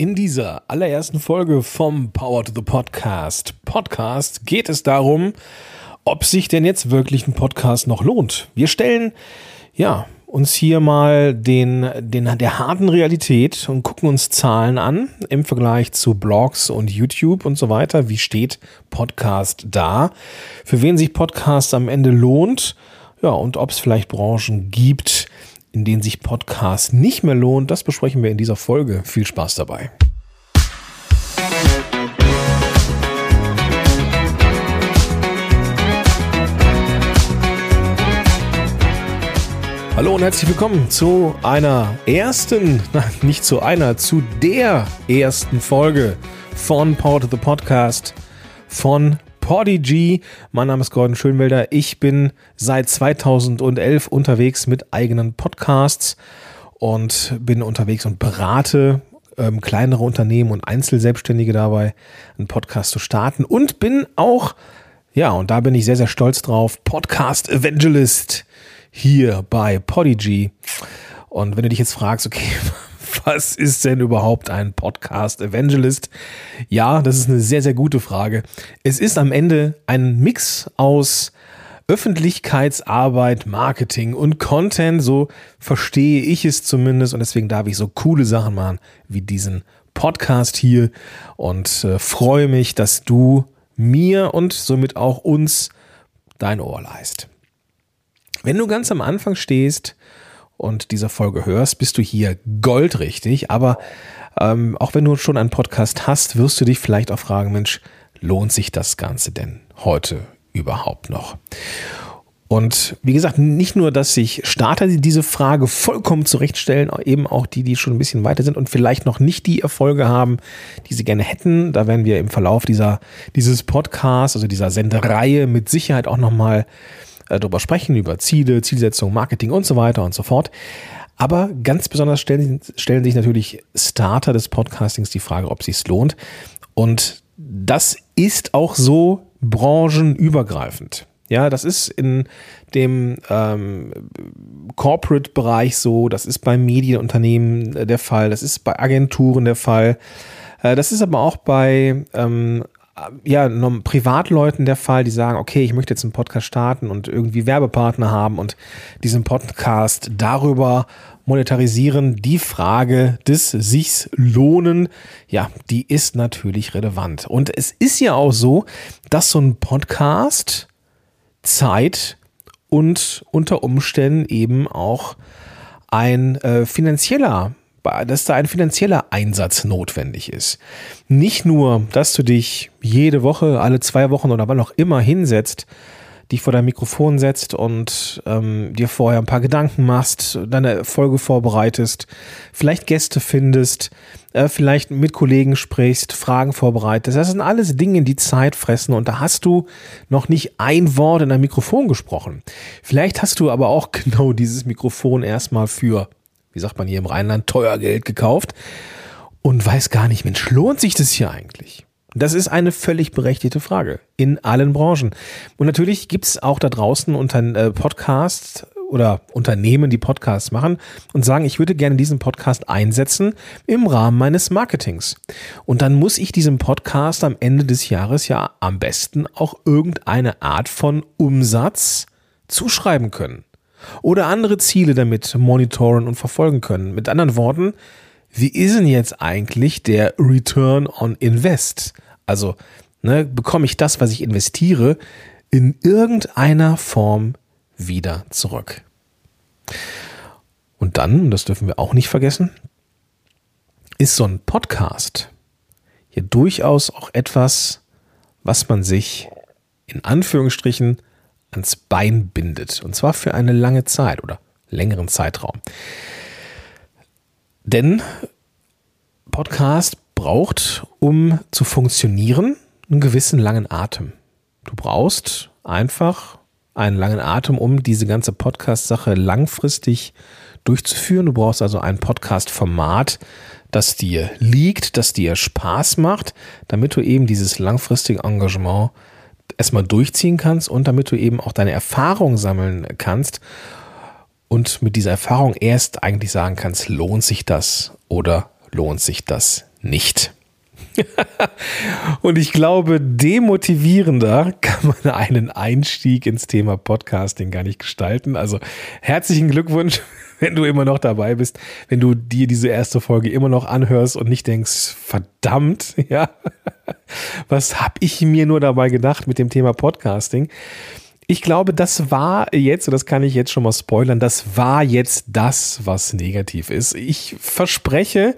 In dieser allerersten Folge vom Power to the Podcast Podcast geht es darum, ob sich denn jetzt wirklich ein Podcast noch lohnt. Wir stellen ja uns hier mal den, den der harten Realität und gucken uns Zahlen an im Vergleich zu Blogs und YouTube und so weiter. Wie steht Podcast da? Für wen sich Podcast am Ende lohnt? Ja, und ob es vielleicht Branchen gibt, in denen sich Podcast nicht mehr lohnt, das besprechen wir in dieser Folge. Viel Spaß dabei. Hallo und herzlich willkommen zu einer ersten, nicht zu einer, zu der ersten Folge von Power to the Podcast von Podigy. Mein Name ist Gordon Schönwelder. Ich bin seit 2011 unterwegs mit eigenen Podcasts und bin unterwegs und berate ähm, kleinere Unternehmen und Einzelselbstständige dabei, einen Podcast zu starten und bin auch, ja, und da bin ich sehr, sehr stolz drauf, Podcast Evangelist hier bei Podigy. Und wenn du dich jetzt fragst, okay, was ist denn überhaupt ein Podcast Evangelist? Ja, das ist eine sehr, sehr gute Frage. Es ist am Ende ein Mix aus Öffentlichkeitsarbeit, Marketing und Content, so verstehe ich es zumindest und deswegen darf ich so coole Sachen machen wie diesen Podcast hier und äh, freue mich, dass du mir und somit auch uns dein Ohr leist. Wenn du ganz am Anfang stehst, und dieser Folge hörst, bist du hier goldrichtig. Aber ähm, auch wenn du schon einen Podcast hast, wirst du dich vielleicht auch fragen, Mensch, lohnt sich das Ganze denn heute überhaupt noch? Und wie gesagt, nicht nur, dass sich Starter diese Frage vollkommen zurechtstellen, eben auch die, die schon ein bisschen weiter sind und vielleicht noch nicht die Erfolge haben, die sie gerne hätten. Da werden wir im Verlauf dieser, dieses Podcasts, also dieser Sendereihe mit Sicherheit auch nochmal äh, darüber sprechen, über Ziele, Zielsetzung, Marketing und so weiter und so fort. Aber ganz besonders stellen, stellen sich natürlich Starter des Podcastings die Frage, ob es sich lohnt. Und das ist auch so branchenübergreifend. Ja, das ist in dem ähm, Corporate-Bereich so, das ist bei Medienunternehmen der Fall, das ist bei Agenturen der Fall. Äh, das ist aber auch bei ähm, ja, Privatleuten der Fall, die sagen, okay, ich möchte jetzt einen Podcast starten und irgendwie Werbepartner haben und diesen Podcast darüber monetarisieren. Die Frage des sichs lohnen, ja, die ist natürlich relevant. Und es ist ja auch so, dass so ein Podcast Zeit und unter Umständen eben auch ein äh, finanzieller dass da ein finanzieller Einsatz notwendig ist. Nicht nur, dass du dich jede Woche, alle zwei Wochen oder wann auch immer hinsetzt, dich vor dein Mikrofon setzt und ähm, dir vorher ein paar Gedanken machst, deine Folge vorbereitest, vielleicht Gäste findest, äh, vielleicht mit Kollegen sprichst, Fragen vorbereitest. Das sind alles Dinge, die Zeit fressen und da hast du noch nicht ein Wort in dein Mikrofon gesprochen. Vielleicht hast du aber auch genau dieses Mikrofon erstmal für wie sagt man hier im Rheinland, teuer Geld gekauft und weiß gar nicht, Mensch, lohnt sich das hier eigentlich? Das ist eine völlig berechtigte Frage in allen Branchen. Und natürlich gibt es auch da draußen unter äh, Podcasts oder Unternehmen, die Podcasts machen und sagen, ich würde gerne diesen Podcast einsetzen im Rahmen meines Marketings. Und dann muss ich diesem Podcast am Ende des Jahres ja am besten auch irgendeine Art von Umsatz zuschreiben können oder andere Ziele damit monitoren und verfolgen können. Mit anderen Worten, wie ist denn jetzt eigentlich der Return on Invest? Also, ne, bekomme ich das, was ich investiere, in irgendeiner Form wieder zurück? Und dann, das dürfen wir auch nicht vergessen, ist so ein Podcast hier durchaus auch etwas, was man sich in Anführungsstrichen ans Bein bindet. Und zwar für eine lange Zeit oder längeren Zeitraum. Denn Podcast braucht, um zu funktionieren, einen gewissen langen Atem. Du brauchst einfach einen langen Atem, um diese ganze Podcast-Sache langfristig durchzuführen. Du brauchst also ein Podcast-Format, das dir liegt, das dir Spaß macht, damit du eben dieses langfristige Engagement erstmal durchziehen kannst und damit du eben auch deine Erfahrung sammeln kannst und mit dieser Erfahrung erst eigentlich sagen kannst, lohnt sich das oder lohnt sich das nicht. und ich glaube, demotivierender kann man einen Einstieg ins Thema Podcasting gar nicht gestalten. Also herzlichen Glückwunsch, wenn du immer noch dabei bist, wenn du dir diese erste Folge immer noch anhörst und nicht denkst, verdammt, ja, was habe ich mir nur dabei gedacht mit dem Thema Podcasting? Ich glaube, das war jetzt, und das kann ich jetzt schon mal spoilern, das war jetzt das, was negativ ist. Ich verspreche,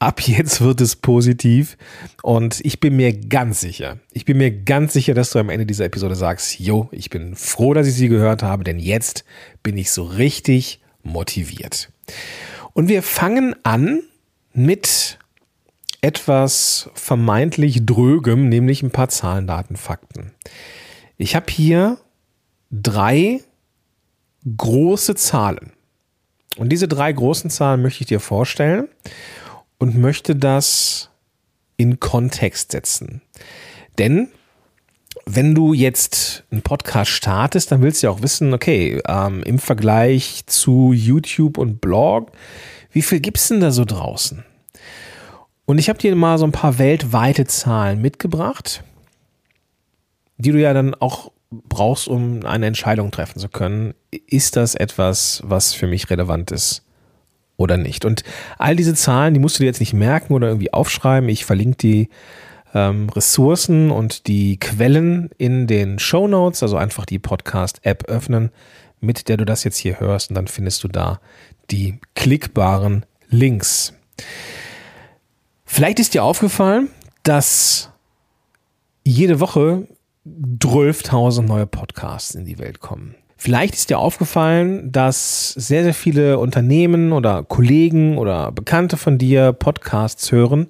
ab jetzt wird es positiv. Und ich bin mir ganz sicher, ich bin mir ganz sicher, dass du am Ende dieser Episode sagst, jo, ich bin froh, dass ich sie gehört habe, denn jetzt bin ich so richtig motiviert. Und wir fangen an mit etwas vermeintlich drögem, nämlich ein paar Zahlen, Daten, Fakten. Ich habe hier drei große Zahlen. Und diese drei großen Zahlen möchte ich dir vorstellen und möchte das in Kontext setzen. Denn wenn du jetzt einen Podcast startest, dann willst du ja auch wissen, okay, ähm, im Vergleich zu YouTube und Blog, wie viel gibt es denn da so draußen? Und ich habe dir mal so ein paar weltweite Zahlen mitgebracht, die du ja dann auch brauchst, um eine Entscheidung treffen zu können. Ist das etwas, was für mich relevant ist oder nicht? Und all diese Zahlen, die musst du dir jetzt nicht merken oder irgendwie aufschreiben. Ich verlinke die ähm, Ressourcen und die Quellen in den Show Notes, also einfach die Podcast-App öffnen, mit der du das jetzt hier hörst und dann findest du da die klickbaren Links. Vielleicht ist dir aufgefallen, dass jede Woche 12.000 neue Podcasts in die Welt kommen. Vielleicht ist dir aufgefallen, dass sehr, sehr viele Unternehmen oder Kollegen oder Bekannte von dir Podcasts hören,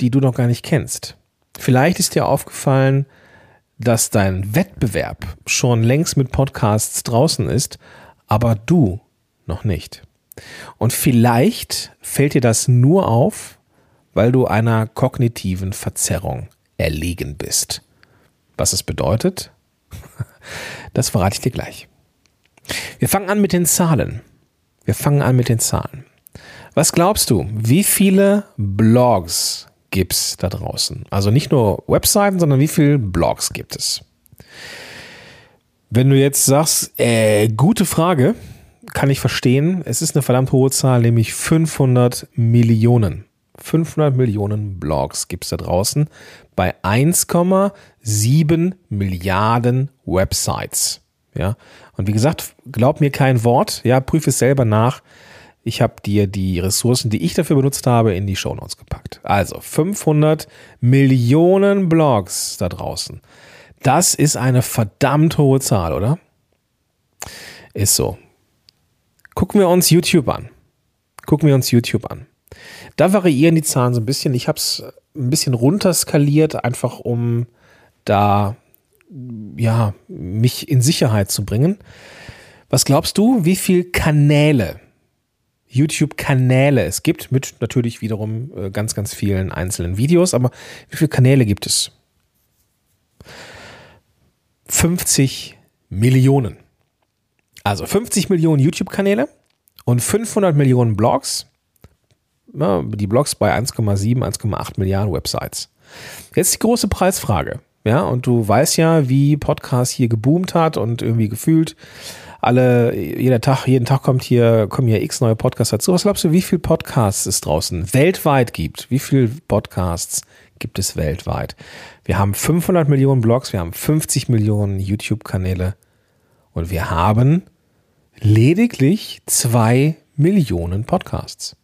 die du noch gar nicht kennst. Vielleicht ist dir aufgefallen, dass dein Wettbewerb schon längst mit Podcasts draußen ist, aber du noch nicht. Und vielleicht fällt dir das nur auf, weil du einer kognitiven Verzerrung erlegen bist. Was es bedeutet, das verrate ich dir gleich. Wir fangen an mit den Zahlen. Wir fangen an mit den Zahlen. Was glaubst du, wie viele Blogs gibt es da draußen? Also nicht nur Webseiten, sondern wie viele Blogs gibt es? Wenn du jetzt sagst, äh, gute Frage, kann ich verstehen. Es ist eine verdammt hohe Zahl, nämlich 500 Millionen. 500 Millionen Blogs gibt es da draußen bei 1,7 Milliarden Websites. Ja, und wie gesagt, glaub mir kein Wort. Ja, prüfe es selber nach. Ich habe dir die Ressourcen, die ich dafür benutzt habe, in die Shownotes gepackt. Also 500 Millionen Blogs da draußen. Das ist eine verdammt hohe Zahl, oder? Ist so. Gucken wir uns YouTube an. Gucken wir uns YouTube an. Da variieren die Zahlen so ein bisschen. Ich habe es ein bisschen runterskaliert, einfach um da ja mich in Sicherheit zu bringen. Was glaubst du, wie viele Kanäle YouTube-Kanäle es gibt, mit natürlich wiederum äh, ganz, ganz vielen einzelnen Videos, aber wie viele Kanäle gibt es? 50 Millionen. Also 50 Millionen YouTube-Kanäle und 500 Millionen Blogs. Ja, die Blogs bei 1,7, 1,8 Milliarden Websites. Jetzt die große Preisfrage. Ja, und du weißt ja, wie Podcast hier geboomt hat und irgendwie gefühlt alle, jeder Tag, jeden Tag kommt hier, kommen hier x neue Podcasts dazu. Was glaubst du, wie viele Podcasts es draußen weltweit gibt? Wie viele Podcasts gibt es weltweit? Wir haben 500 Millionen Blogs, wir haben 50 Millionen YouTube-Kanäle und wir haben lediglich zwei Millionen Podcasts.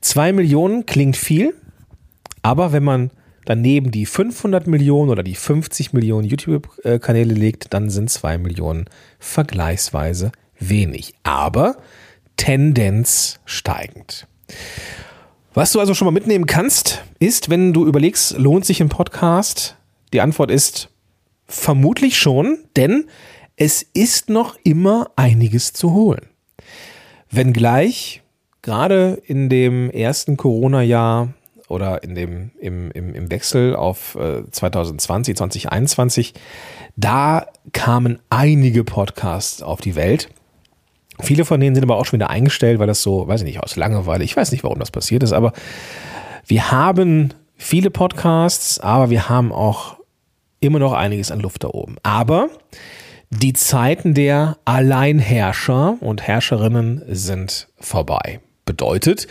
Zwei Millionen klingt viel, aber wenn man daneben die 500 Millionen oder die 50 Millionen YouTube-Kanäle legt, dann sind 2 Millionen vergleichsweise wenig. Aber Tendenz steigend. Was du also schon mal mitnehmen kannst, ist, wenn du überlegst, lohnt sich ein Podcast? Die Antwort ist vermutlich schon, denn es ist noch immer einiges zu holen. Wenngleich gerade in dem ersten Corona-Jahr oder in dem, im, im, im Wechsel auf äh, 2020, 2021, da kamen einige Podcasts auf die Welt. Viele von denen sind aber auch schon wieder eingestellt, weil das so, weiß ich nicht, aus Langeweile, ich weiß nicht, warum das passiert ist, aber Wir haben viele Podcasts, aber wir haben auch immer noch einiges an Luft da oben. Aber die Zeiten der Alleinherrscher und Herrscherinnen sind vorbei. Bedeutet,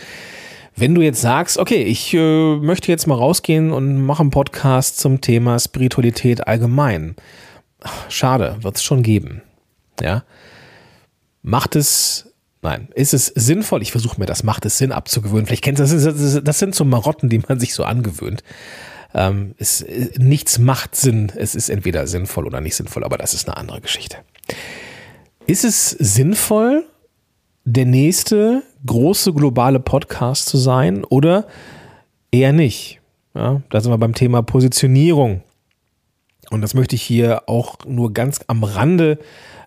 wenn du jetzt sagst, okay, ich äh, möchte jetzt mal rausgehen und mache einen Podcast zum Thema Spiritualität allgemein. Schade, wird es schon geben. Ja. Macht es, nein, ist es sinnvoll? Ich versuche mir das, macht es Sinn abzugewöhnen. Vielleicht kennt ihr das, das, sind so Marotten, die man sich so angewöhnt. Ähm, es, nichts macht Sinn. Es ist entweder sinnvoll oder nicht sinnvoll, aber das ist eine andere Geschichte. Ist es sinnvoll, der nächste große globale Podcast zu sein oder eher nicht? Ja, da sind wir beim Thema Positionierung. Und das möchte ich hier auch nur ganz am Rande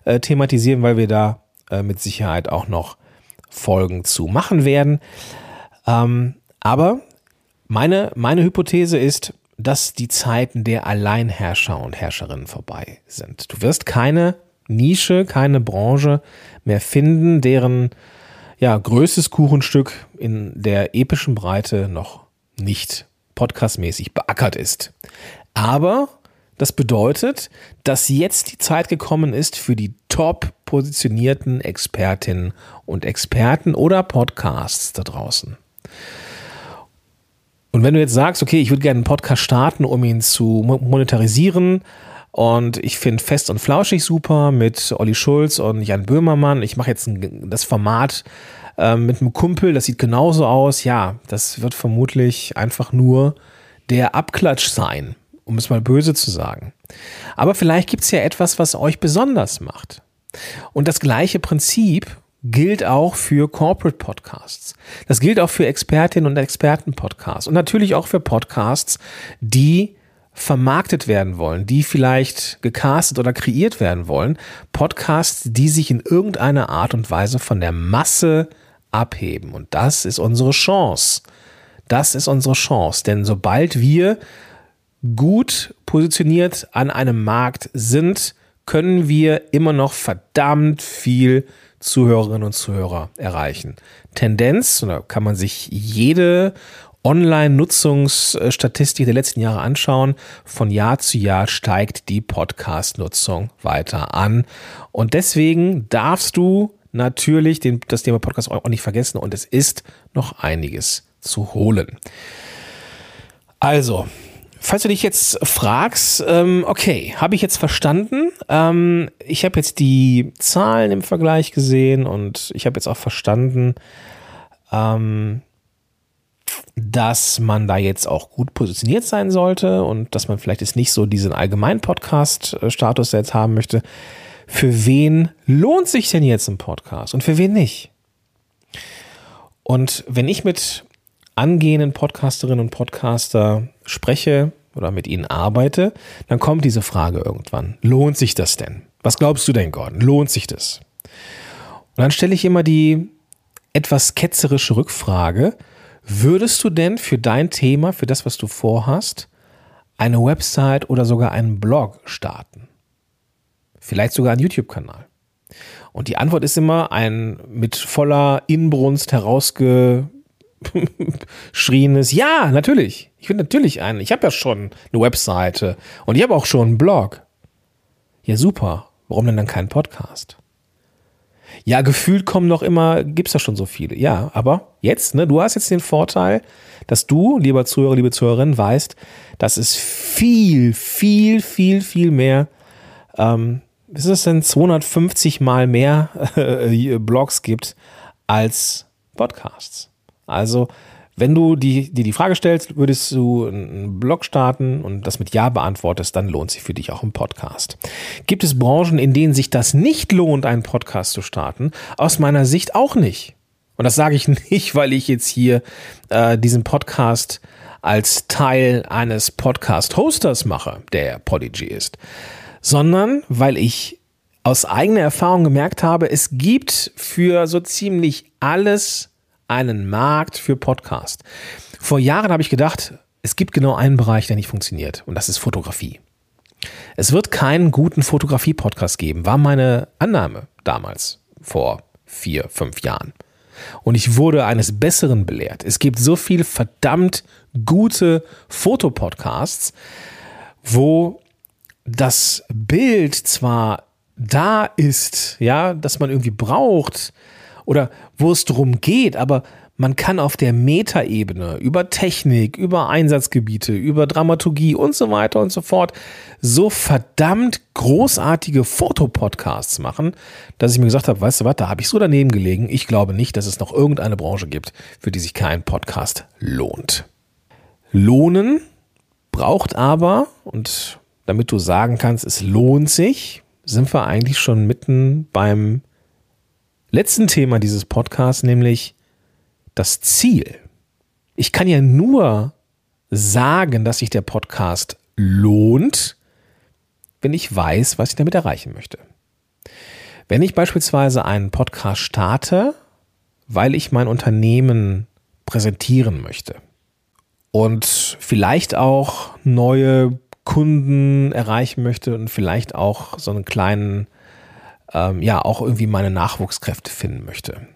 äh, thematisieren, weil wir da äh, mit Sicherheit auch noch Folgen zu machen werden. Ähm, aber meine, meine Hypothese ist, dass die Zeiten der Alleinherrscher und Herrscherinnen vorbei sind. Du wirst keine Nische, keine Branche mehr finden, deren ja, größtes Kuchenstück in der epischen Breite noch nicht podcastmäßig beackert ist. Aber das bedeutet, dass jetzt die Zeit gekommen ist für die top positionierten Expertinnen und Experten oder Podcasts da draußen. Und wenn du jetzt sagst, okay, ich würde gerne einen Podcast starten, um ihn zu monetarisieren, und ich finde Fest und Flauschig super mit Olli Schulz und Jan Böhmermann. Ich mache jetzt ein, das Format äh, mit einem Kumpel, das sieht genauso aus. Ja, das wird vermutlich einfach nur der Abklatsch sein, um es mal böse zu sagen. Aber vielleicht gibt es ja etwas, was euch besonders macht. Und das gleiche Prinzip gilt auch für Corporate Podcasts. Das gilt auch für Expertinnen und Experten Podcasts und natürlich auch für Podcasts, die vermarktet werden wollen, die vielleicht gecastet oder kreiert werden wollen. Podcasts, die sich in irgendeiner Art und Weise von der Masse abheben. Und das ist unsere Chance. Das ist unsere Chance. Denn sobald wir gut positioniert an einem Markt sind, können wir immer noch verdammt viel Zuhörerinnen und Zuhörer erreichen. Tendenz, da kann man sich jede Online-Nutzungsstatistik der letzten Jahre anschauen. Von Jahr zu Jahr steigt die Podcast-Nutzung weiter an. Und deswegen darfst du natürlich den, das Thema Podcast auch nicht vergessen. Und es ist noch einiges zu holen. Also, falls du dich jetzt fragst, ähm, okay, habe ich jetzt verstanden? Ähm, ich habe jetzt die Zahlen im Vergleich gesehen und ich habe jetzt auch verstanden, ähm, dass man da jetzt auch gut positioniert sein sollte und dass man vielleicht jetzt nicht so diesen allgemeinen Podcast-Status jetzt haben möchte. Für wen lohnt sich denn jetzt ein Podcast und für wen nicht? Und wenn ich mit angehenden Podcasterinnen und Podcaster spreche oder mit ihnen arbeite, dann kommt diese Frage irgendwann. Lohnt sich das denn? Was glaubst du denn, Gordon? Lohnt sich das? Und dann stelle ich immer die etwas ketzerische Rückfrage, Würdest du denn für dein Thema, für das, was du vorhast, eine Website oder sogar einen Blog starten? Vielleicht sogar einen YouTube-Kanal. Und die Antwort ist immer ein mit voller Inbrunst herausgeschrienes Ja, natürlich. Ich will natürlich einen. Ich habe ja schon eine Webseite und ich habe auch schon einen Blog. Ja, super. Warum denn dann keinen Podcast? Ja, gefühlt kommen noch immer, gibt's da schon so viele. Ja, aber jetzt, ne, du hast jetzt den Vorteil, dass du, lieber Zuhörer, liebe Zuhörerin, weißt, dass es viel, viel, viel, viel mehr, ähm, ist es denn 250 mal mehr äh, Blogs gibt als Podcasts. Also wenn du dir die, die Frage stellst, würdest du einen Blog starten und das mit Ja beantwortest, dann lohnt sich für dich auch ein Podcast. Gibt es Branchen, in denen sich das nicht lohnt, einen Podcast zu starten? Aus meiner Sicht auch nicht. Und das sage ich nicht, weil ich jetzt hier äh, diesen Podcast als Teil eines Podcast-Hosters mache, der Podigy ist, sondern weil ich aus eigener Erfahrung gemerkt habe, es gibt für so ziemlich alles einen Markt für Podcast. Vor Jahren habe ich gedacht, es gibt genau einen Bereich, der nicht funktioniert und das ist Fotografie. Es wird keinen guten Fotografie-Podcast geben, war meine Annahme damals, vor vier, fünf Jahren. Und ich wurde eines Besseren belehrt. Es gibt so viel verdammt gute Fotopodcasts, wo das Bild zwar da ist, ja, dass man irgendwie braucht oder wo es darum geht, aber man kann auf der Metaebene über Technik, über Einsatzgebiete, über Dramaturgie und so weiter und so fort so verdammt großartige Fotopodcasts machen, dass ich mir gesagt habe, weißt du was, da habe ich so daneben gelegen. Ich glaube nicht, dass es noch irgendeine Branche gibt, für die sich kein Podcast lohnt. Lohnen braucht aber, und damit du sagen kannst, es lohnt sich, sind wir eigentlich schon mitten beim letzten Thema dieses Podcasts, nämlich das Ziel. Ich kann ja nur sagen, dass sich der Podcast lohnt, wenn ich weiß, was ich damit erreichen möchte. Wenn ich beispielsweise einen Podcast starte, weil ich mein Unternehmen präsentieren möchte und vielleicht auch neue Kunden erreichen möchte und vielleicht auch so einen kleinen, ähm, ja, auch irgendwie meine Nachwuchskräfte finden möchte,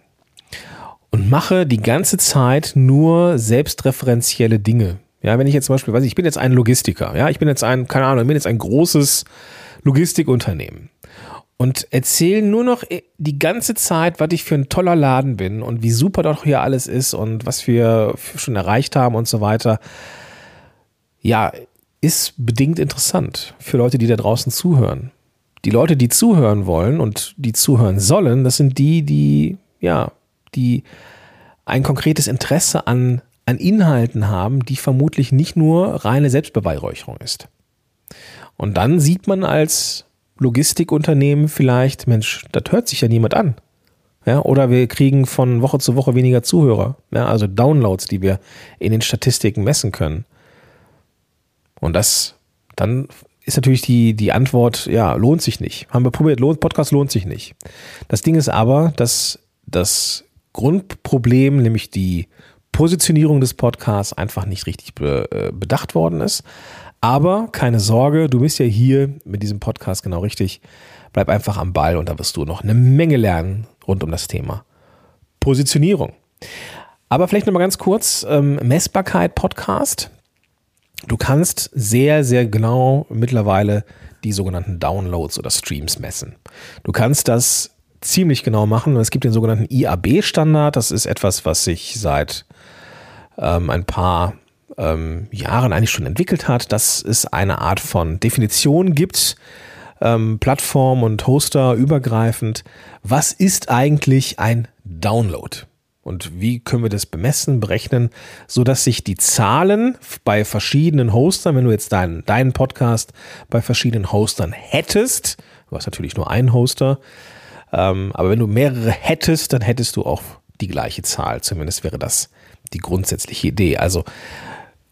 und mache die ganze Zeit nur selbstreferenzielle Dinge. Ja, wenn ich jetzt zum Beispiel, weiß ich, ich bin jetzt ein Logistiker, ja, ich bin jetzt ein, keine Ahnung, ich bin jetzt ein großes Logistikunternehmen und erzähle nur noch die ganze Zeit, was ich für ein toller Laden bin und wie super doch hier alles ist und was wir schon erreicht haben und so weiter. Ja, ist bedingt interessant für Leute, die da draußen zuhören. Die Leute, die zuhören wollen und die zuhören sollen, das sind die, die ja die ein konkretes Interesse an, an Inhalten haben, die vermutlich nicht nur reine Selbstbeweihräucherung ist. Und dann sieht man als Logistikunternehmen vielleicht, Mensch, das hört sich ja niemand an. Ja, oder wir kriegen von Woche zu Woche weniger Zuhörer, ja, also Downloads, die wir in den Statistiken messen können. Und das, dann ist natürlich die, die Antwort, ja, lohnt sich nicht. Haben wir probiert, lohnt, Podcast lohnt sich nicht. Das Ding ist aber, dass das Grundproblem, nämlich die Positionierung des Podcasts, einfach nicht richtig be äh, bedacht worden ist. Aber keine Sorge, du bist ja hier mit diesem Podcast genau richtig. Bleib einfach am Ball und da wirst du noch eine Menge lernen rund um das Thema Positionierung. Aber vielleicht nochmal ganz kurz, ähm, Messbarkeit Podcast. Du kannst sehr, sehr genau mittlerweile die sogenannten Downloads oder Streams messen. Du kannst das ziemlich genau machen. Es gibt den sogenannten IAB-Standard. Das ist etwas, was sich seit ähm, ein paar ähm, Jahren eigentlich schon entwickelt hat, dass es eine Art von Definition gibt, ähm, Plattform und Hoster übergreifend. Was ist eigentlich ein Download? Und wie können wir das bemessen, berechnen, so dass sich die Zahlen bei verschiedenen Hostern, wenn du jetzt deinen, deinen Podcast bei verschiedenen Hostern hättest, du hast natürlich nur einen Hoster, ähm, aber wenn du mehrere hättest, dann hättest du auch die gleiche Zahl. Zumindest wäre das die grundsätzliche Idee. Also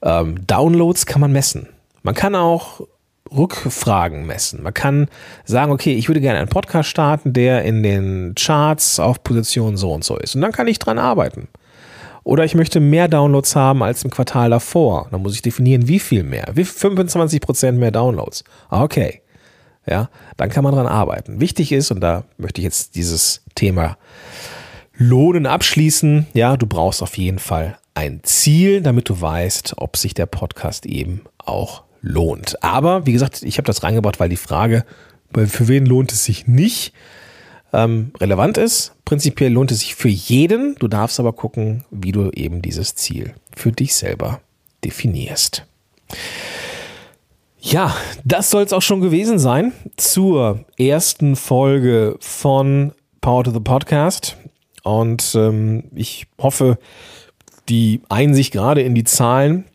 ähm, Downloads kann man messen. Man kann auch Rückfragen messen. Man kann sagen, okay, ich würde gerne einen Podcast starten, der in den Charts auf Position so und so ist. Und dann kann ich dran arbeiten. Oder ich möchte mehr Downloads haben als im Quartal davor. Dann muss ich definieren, wie viel mehr. Wie 25% mehr Downloads. Ah, okay ja, dann kann man dran arbeiten. Wichtig ist, und da möchte ich jetzt dieses Thema Lohnen abschließen, ja, du brauchst auf jeden Fall ein Ziel, damit du weißt, ob sich der Podcast eben auch lohnt. Aber wie gesagt, ich habe das reingebracht, weil die Frage, für wen lohnt es sich nicht, ähm, relevant ist. Prinzipiell lohnt es sich für jeden. Du darfst aber gucken, wie du eben dieses Ziel für dich selber definierst. Ja, das soll es auch schon gewesen sein zur ersten Folge von Power to the Podcast. Und ähm, ich hoffe, die Einsicht gerade in die Zahlen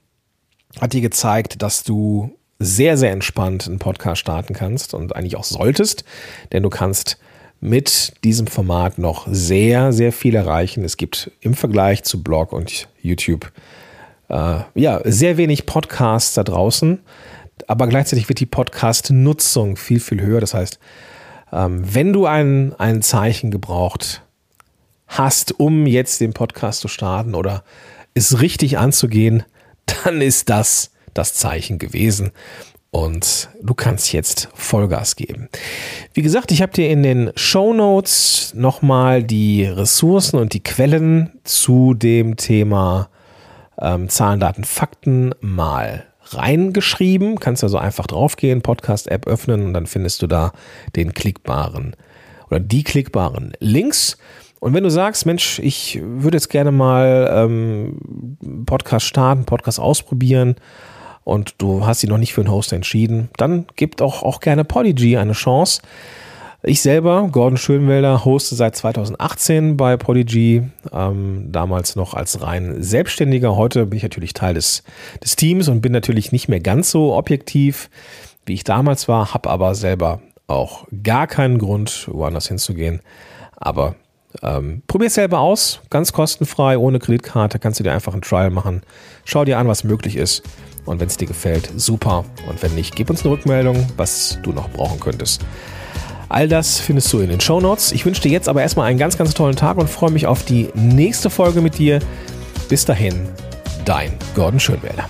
hat dir gezeigt, dass du sehr, sehr entspannt einen Podcast starten kannst und eigentlich auch solltest, denn du kannst mit diesem Format noch sehr, sehr viel erreichen. Es gibt im Vergleich zu Blog und YouTube äh, ja sehr wenig Podcasts da draußen aber gleichzeitig wird die Podcast-Nutzung viel, viel höher. Das heißt, ähm, wenn du ein, ein Zeichen gebraucht hast, um jetzt den Podcast zu starten oder es richtig anzugehen, dann ist das das Zeichen gewesen. Und du kannst jetzt Vollgas geben. Wie gesagt, ich habe dir in den Show Notes nochmal die Ressourcen und die Quellen zu dem Thema ähm, Zahlen, Daten, Fakten mal reingeschrieben. Kannst also einfach draufgehen, Podcast-App öffnen und dann findest du da den klickbaren oder die klickbaren Links. Und wenn du sagst, Mensch, ich würde jetzt gerne mal ähm, Podcast starten, Podcast ausprobieren und du hast dich noch nicht für einen Host entschieden, dann gib auch, auch gerne Podigy eine Chance. Ich selber, Gordon Schönwelder, hoste seit 2018 bei Podigy, ähm, damals noch als rein Selbstständiger. Heute bin ich natürlich Teil des, des Teams und bin natürlich nicht mehr ganz so objektiv, wie ich damals war, habe aber selber auch gar keinen Grund, woanders hinzugehen. Aber ähm, Probier es selber aus, ganz kostenfrei, ohne Kreditkarte, kannst du dir einfach einen Trial machen. Schau dir an, was möglich ist. Und wenn es dir gefällt, super. Und wenn nicht, gib uns eine Rückmeldung, was du noch brauchen könntest. All das findest du in den Show Notes. Ich wünsche dir jetzt aber erstmal einen ganz, ganz tollen Tag und freue mich auf die nächste Folge mit dir. Bis dahin, dein Gordon Schönwälder.